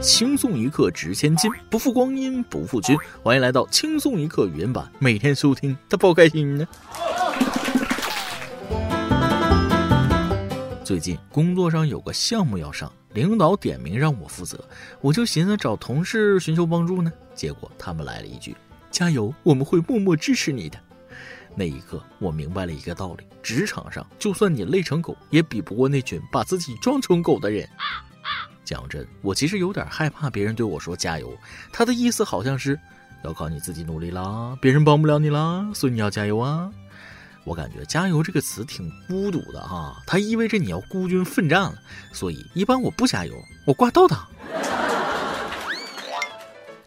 轻松一刻值千金，不负光阴不负君。欢迎来到轻松一刻语音版，每天收听，他不开心呢。最近工作上有个项目要上，领导点名让我负责，我就寻思找同事寻求帮助呢。结果他们来了一句：“加油，我们会默默支持你的。”那一刻，我明白了一个道理：职场上，就算你累成狗，也比不过那群把自己装成狗的人。讲真，我其实有点害怕别人对我说加油，他的意思好像是要靠你自己努力啦，别人帮不了你啦，所以你要加油啊。我感觉“加油”这个词挺孤独的哈，它意味着你要孤军奋战了，所以一般我不加油，我挂倒档。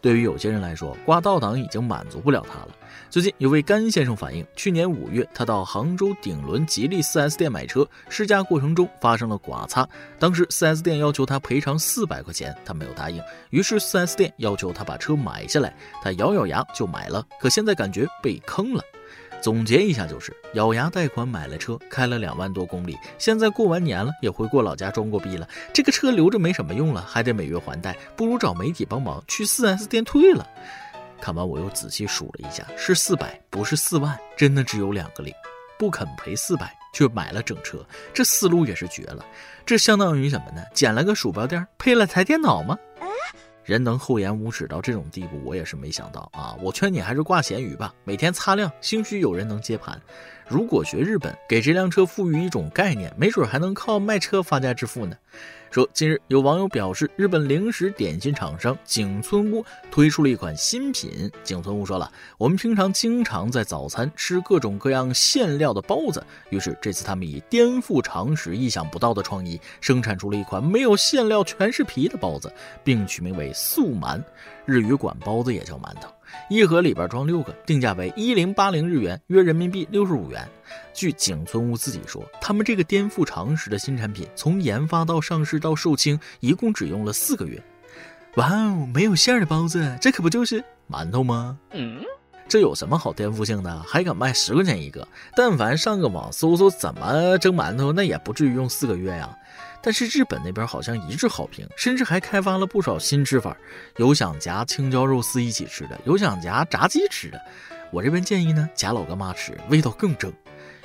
对于有些人来说，挂倒档已经满足不了他了。最近有位甘先生反映，去年五月，他到杭州顶轮吉利 4S 店买车，试驾过程中发生了剐擦，当时 4S 店要求他赔偿四百块钱，他没有答应，于是 4S 店要求他把车买下来，他咬咬牙就买了，可现在感觉被坑了。总结一下就是，咬牙贷款买了车，开了两万多公里，现在过完年了，也回过老家装过逼了，这个车留着没什么用了，还得每月还贷，不如找媒体帮忙去 4S 店退了。看完我又仔细数了一下，是四百，不是四万，真的只有两个零，不肯赔四百，却买了整车，这思路也是绝了。这相当于什么呢？捡了个鼠标垫，配了台电脑吗？人能厚颜无耻到这种地步，我也是没想到啊！我劝你还是挂咸鱼吧，每天擦亮，兴许有人能接盘。如果学日本，给这辆车赋予一种概念，没准还能靠卖车发家致富呢。说，近日有网友表示，日本零食点心厂商景村屋推出了一款新品。景村屋说了，我们平常经常在早餐吃各种各样馅料的包子，于是这次他们以颠覆常识、意想不到的创意，生产出了一款没有馅料、全是皮的包子，并取名为素馒。日语管包子也叫馒头，一盒里边装六个，定价为一零八零日元，约人民币六十五元。据景村屋自己说，他们这个颠覆常识的新产品，从研发到上市到售罄，一共只用了四个月。哇哦，没有馅儿的包子，这可不就是馒头吗？嗯，这有什么好颠覆性的？还敢卖十块钱一个？但凡上个网搜搜怎么蒸馒头，那也不至于用四个月呀。但是日本那边好像一致好评，甚至还开发了不少新吃法，有想夹青椒肉丝一起吃的，有想夹炸鸡吃的。我这边建议呢，夹老干妈吃，味道更正。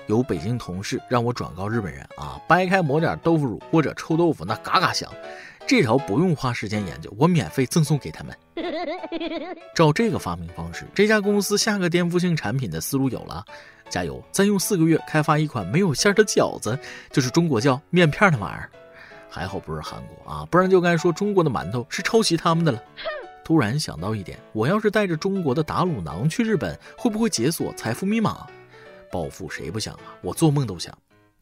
有北京同事让我转告日本人啊，掰开抹点豆腐乳或者臭豆腐，那嘎嘎香。这条不用花时间研究，我免费赠送给他们。照这个发明方式，这家公司下个颠覆性产品的思路有了，加油！再用四个月开发一款没有馅的饺子，就是中国叫面片的玩意儿。还好不是韩国啊，不然就该说中国的馒头是抄袭他们的了。突然想到一点，我要是带着中国的打卤囊去日本，会不会解锁财富密码？暴富谁不想啊？我做梦都想。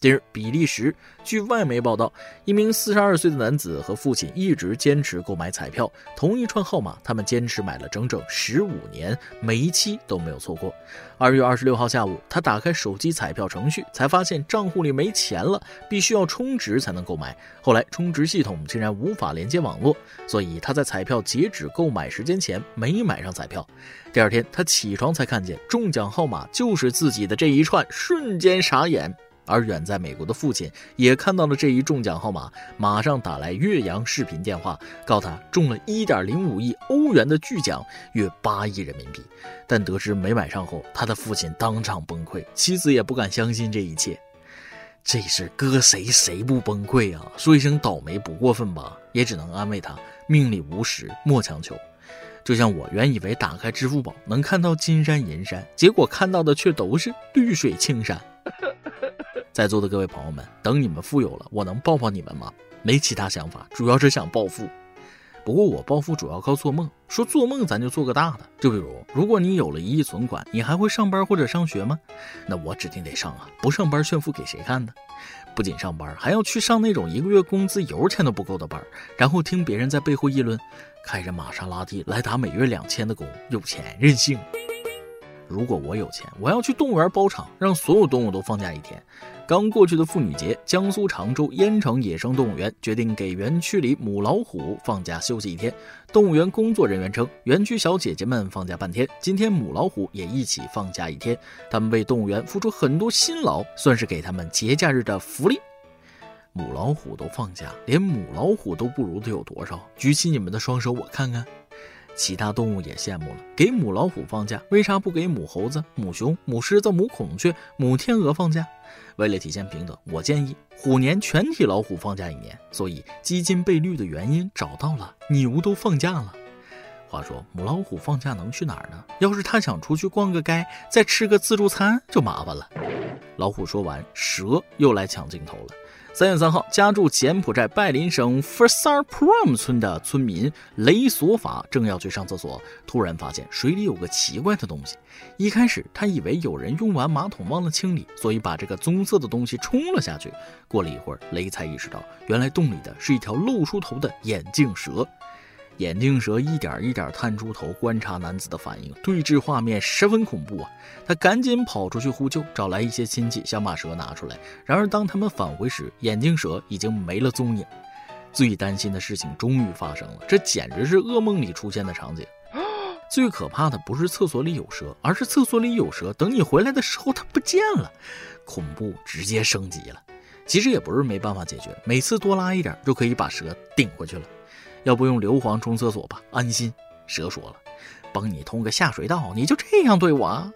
近日，比利时据外媒报道，一名四十二岁的男子和父亲一直坚持购买彩票，同一串号码，他们坚持买了整整十五年，每一期都没有错过。二月二十六号下午，他打开手机彩票程序，才发现账户里没钱了，必须要充值才能购买。后来充值系统竟然无法连接网络，所以他在彩票截止购买时间前没买上彩票。第二天，他起床才看见中奖号码就是自己的这一串，瞬间傻眼。而远在美国的父亲也看到了这一中奖号码，马上打来岳阳视频电话，告他中了一点零五亿欧元的巨奖，约八亿人民币。但得知没买上后，他的父亲当场崩溃，妻子也不敢相信这一切。这事搁谁谁不崩溃啊？说一声倒霉不过分吧？也只能安慰他，命里无时莫强求。就像我原以为打开支付宝能看到金山银山，结果看到的却都是绿水青山。在座的各位朋友们，等你们富有了，我能抱抱你们吗？没其他想法，主要是想暴富。不过我暴富主要靠做梦。说做梦，咱就做个大的。就比如，如果你有了一亿存款，你还会上班或者上学吗？那我指定得上啊！不上班炫富给谁看呢？不仅上班，还要去上那种一个月工资油钱都不够的班，然后听别人在背后议论，开着玛莎拉蒂来打每月两千的工，有钱任性。如果我有钱，我要去动物园包场，让所有动物都放假一天。刚过去的妇女节，江苏常州淹城野生动物园决定给园区里母老虎放假休息一天。动物园工作人员称，园区小姐姐们放假半天，今天母老虎也一起放假一天。他们为动物园付出很多辛劳，算是给他们节假日的福利。母老虎都放假，连母老虎都不如的有多少？举起你们的双手，我看看。其他动物也羡慕了，给母老虎放假，为啥不给母猴子、母熊、母狮子、母孔雀、母天鹅放假？为了体现平等，我建议虎年全体老虎放假一年。所以基金被绿的原因找到了，牛都放假了。话说母老虎放假能去哪儿呢？要是它想出去逛个街，再吃个自助餐就麻烦了。老虎说完，蛇又来抢镜头了。三月三号，家住柬埔寨拜林省 f r s a r p r o m 村的村民雷索法正要去上厕所，突然发现水里有个奇怪的东西。一开始他以为有人用完马桶忘了清理，所以把这个棕色的东西冲了下去。过了一会儿，雷才意识到，原来洞里的是一条露出头的眼镜蛇。眼镜蛇一点一点探出头观察男子的反应，对峙画面十分恐怖啊！他赶紧跑出去呼救，找来一些亲戚想把蛇拿出来。然而当他们返回时，眼镜蛇已经没了踪影。最担心的事情终于发生了，这简直是噩梦里出现的场景。最可怕的不是厕所里有蛇，而是厕所里有蛇，等你回来的时候它不见了，恐怖直接升级了。其实也不是没办法解决，每次多拉一点就可以把蛇顶回去了。要不用硫磺冲厕所吧，安心。蛇说了，帮你通个下水道，你就这样对我？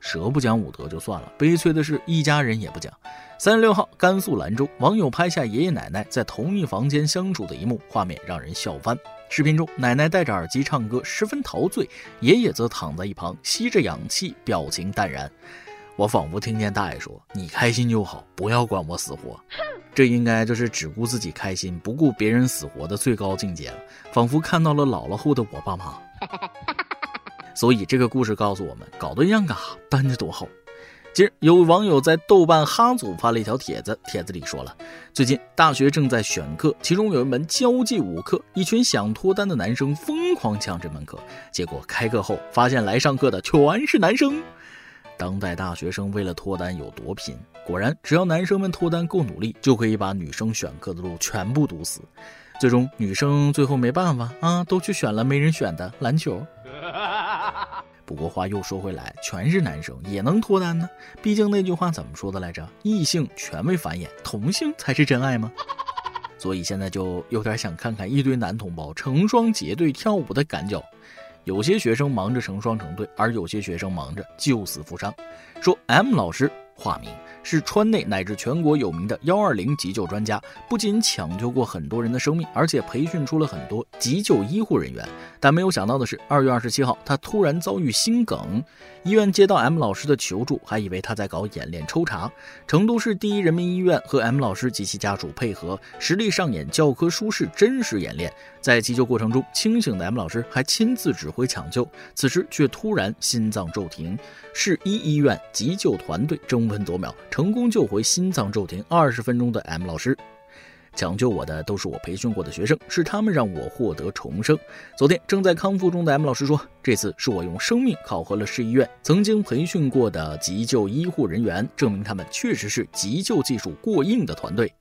蛇不讲武德就算了，悲催的是一家人也不讲。三十六号，甘肃兰州网友拍下爷爷奶奶在同一房间相处的一幕，画面让人笑翻。视频中，奶奶戴着耳机唱歌，十分陶醉；爷爷则躺在一旁吸着氧气，表情淡然。我仿佛听见大爷说：“你开心就好，不要管我死活。”这应该就是只顾自己开心，不顾别人死活的最高境界了。仿佛看到了老了后的我爸妈。所以这个故事告诉我们，搞对象干哈，单着多好。今儿，有网友在豆瓣哈组发了一条帖子，帖子里说了，最近大学正在选课，其中有一门交际舞课，一群想脱单的男生疯狂抢这门课，结果开课后发现来上课的全是男生。当代大学生为了脱单有多拼？果然，只要男生们脱单够努力，就可以把女生选课的路全部堵死。最终，女生最后没办法啊，都去选了没人选的篮球。不过话又说回来，全是男生也能脱单呢？毕竟那句话怎么说的来着？异性全为繁衍，同性才是真爱吗？所以现在就有点想看看一堆男同胞成双结对跳舞的感觉。有些学生忙着成双成对，而有些学生忙着救死扶伤。说 M 老师。化名是川内乃至全国有名的幺二零急救专家，不仅抢救过很多人的生命，而且培训出了很多急救医护人员。但没有想到的是，二月二十七号，他突然遭遇心梗。医院接到 M 老师的求助，还以为他在搞演练抽查。成都市第一人民医院和 M 老师及其家属配合，实力上演教科书式真实演练。在急救过程中，清醒的 M 老师还亲自指挥抢救，此时却突然心脏骤停。市一医院急救团队正争分夺秒，成功救回心脏骤停二十分钟的 M 老师。抢救我的都是我培训过的学生，是他们让我获得重生。昨天正在康复中的 M 老师说：“这次是我用生命考核了市医院曾经培训过的急救医护人员，证明他们确实是急救技术过硬的团队。”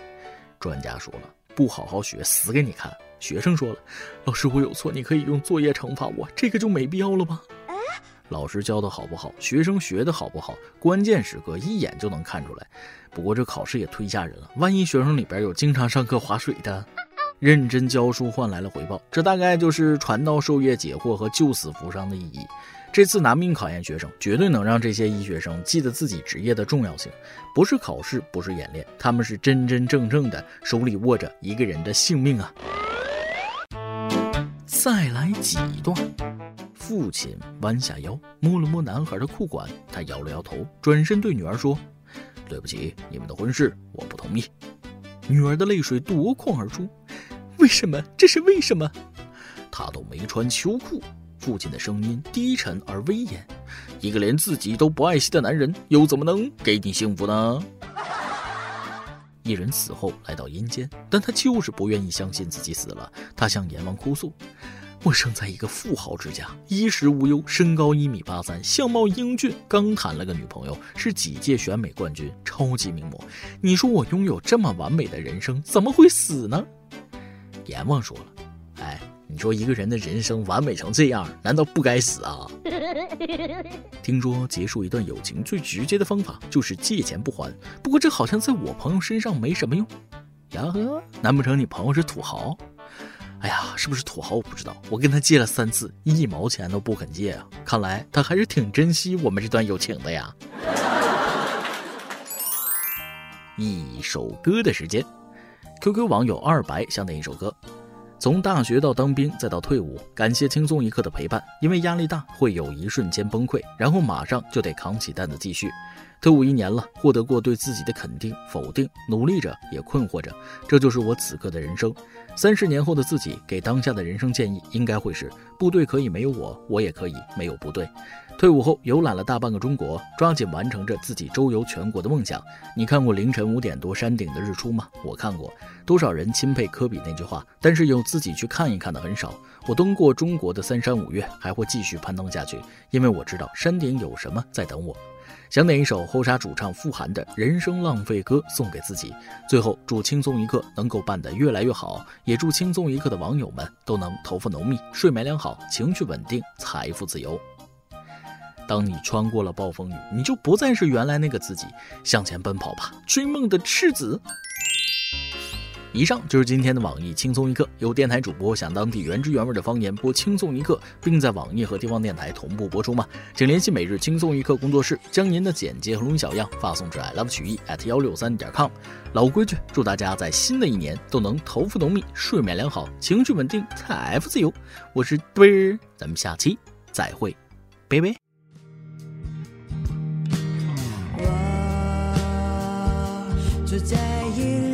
专家说了：“不好好学，死给你看。”学生说了：“老师，我有错，你可以用作业惩罚我，这个就没必要了吧？”老师教的好不好，学生学的好不好，关键时刻一眼就能看出来。不过这考试也忒吓人了，万一学生里边有经常上课划水的，认真教书换来了回报，这大概就是传道授业解惑和救死扶伤的意义。这次拿命考验学生，绝对能让这些医学生记得自己职业的重要性。不是考试，不是演练，他们是真真正正的手里握着一个人的性命啊！再来几段。父亲弯下腰，摸了摸男孩的裤管，他摇了摇头，转身对女儿说：“对不起，你们的婚事我不同意。”女儿的泪水夺眶而出：“为什么？这是为什么？”他都没穿秋裤。父亲的声音低沉而威严：“一个连自己都不爱惜的男人，又怎么能给你幸福呢？”一人死后来到阴间，但他就是不愿意相信自己死了。他向阎王哭诉。我生在一个富豪之家，衣食无忧，身高一米八三，相貌英俊，刚谈了个女朋友，是几届选美冠军，超级名模。你说我拥有这么完美的人生，怎么会死呢？阎王说了，哎，你说一个人的人生完美成这样，难道不该死啊？听说结束一段友情最直接的方法就是借钱不还，不过这好像在我朋友身上没什么用。呀呵，难不成你朋友是土豪？哎呀，是不是土豪我不知道，我跟他借了三次，一毛钱都不肯借啊！看来他还是挺珍惜我们这段友情的呀。一首歌的时间，QQ 网友二白想点一首歌。从大学到当兵再到退伍，感谢轻松一刻的陪伴。因为压力大，会有一瞬间崩溃，然后马上就得扛起担子继续。退伍一年了，获得过对自己的肯定、否定，努力着也困惑着，这就是我此刻的人生。三十年后的自己给当下的人生建议，应该会是：部队可以没有我，我也可以没有部队。退伍后游览了大半个中国，抓紧完成着自己周游全国的梦想。你看过凌晨五点多山顶的日出吗？我看过。多少人钦佩科比那句话，但是有自己去看一看的很少。我登过中国的三山五岳，还会继续攀登下去，因为我知道山顶有什么在等我。想点一首后沙主唱富含的《人生浪费歌》送给自己。最后祝轻松一刻能够办得越来越好，也祝轻松一刻的网友们都能头发浓密、睡眠良好、情绪稳定、财富自由。当你穿过了暴风雨，你就不再是原来那个自己。向前奔跑吧，追梦的赤子。以上就是今天的网易轻松一刻。有电台主播想当地原汁原味的方言播轻松一刻，并在网易和地方电台同步播出吗？请联系每日轻松一刻工作室，将您的简介和录音小样发送至 i love 曲艺 at 幺六三点 com。老规矩，祝大家在新的一年都能头发浓密、睡眠良好、情绪稳定、财富自由。我是墩儿，咱们下期再会，拜拜。只在意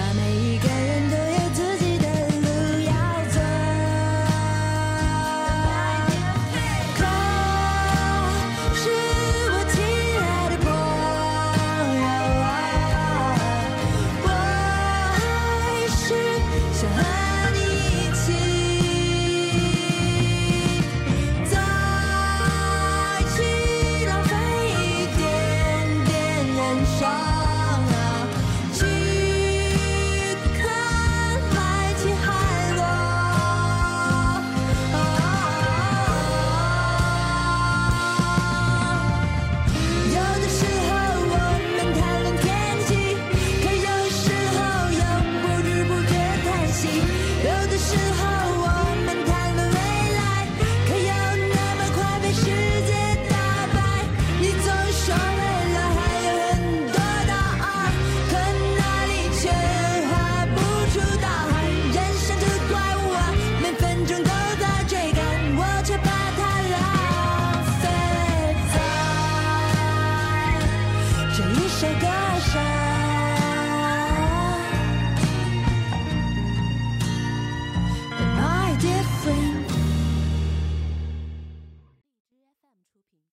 把每一个人。